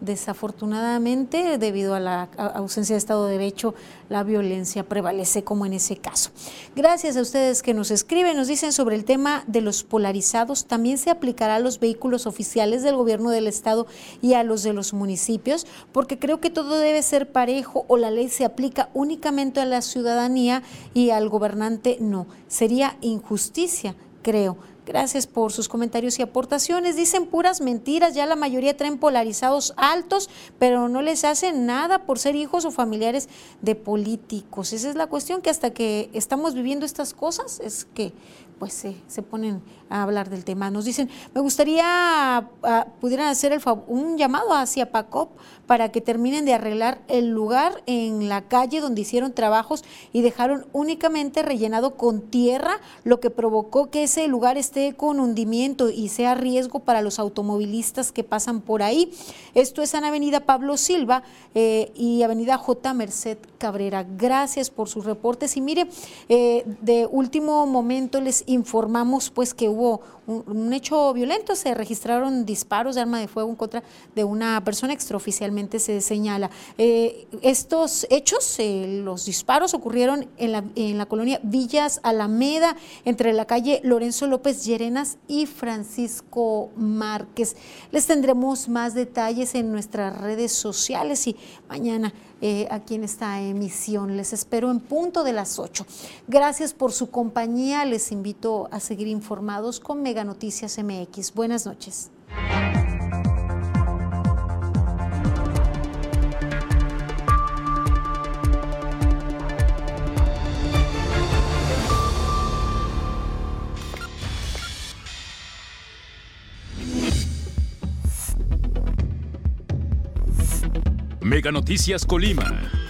Desafortunadamente, debido a la ausencia de Estado de Derecho, la violencia prevalece como en ese caso. Gracias a ustedes que nos escriben, nos dicen sobre el tema de los polarizados, también se aplicará a los vehículos oficiales del gobierno del Estado y a los de los municipios, porque creo que todo debe ser parejo o la ley se aplica únicamente a la ciudadanía y al gobernante no. Sería injusticia, creo. Gracias por sus comentarios y aportaciones. Dicen puras mentiras, ya la mayoría traen polarizados altos, pero no les hacen nada por ser hijos o familiares de políticos. Esa es la cuestión, que hasta que estamos viviendo estas cosas es que pues se, se ponen a hablar del tema. Nos dicen, me gustaría ah, pudieran hacer un llamado hacia PACOP para que terminen de arreglar el lugar en la calle donde hicieron trabajos y dejaron únicamente rellenado con tierra, lo que provocó que ese lugar esté con hundimiento y sea riesgo para los automovilistas que pasan por ahí. Esto es en Avenida Pablo Silva eh, y Avenida J. Merced Cabrera. Gracias por sus reportes y mire, eh, de último momento les informamos pues que 喔 un, hecho violento, se registraron disparos de arma de fuego en contra de una persona extraoficialmente se señala. Eh, estos hechos, eh, los disparos ocurrieron en la, en la colonia Villas Alameda, entre la calle Lorenzo López Llerenas y Francisco Márquez. Les tendremos más detalles en nuestras redes sociales y mañana eh, aquí en esta emisión. Les espero en punto de las 8. Gracias por su compañía. Les invito a seguir informados con Mega Noticias MX. Buenas noches. Mega Noticias Colima.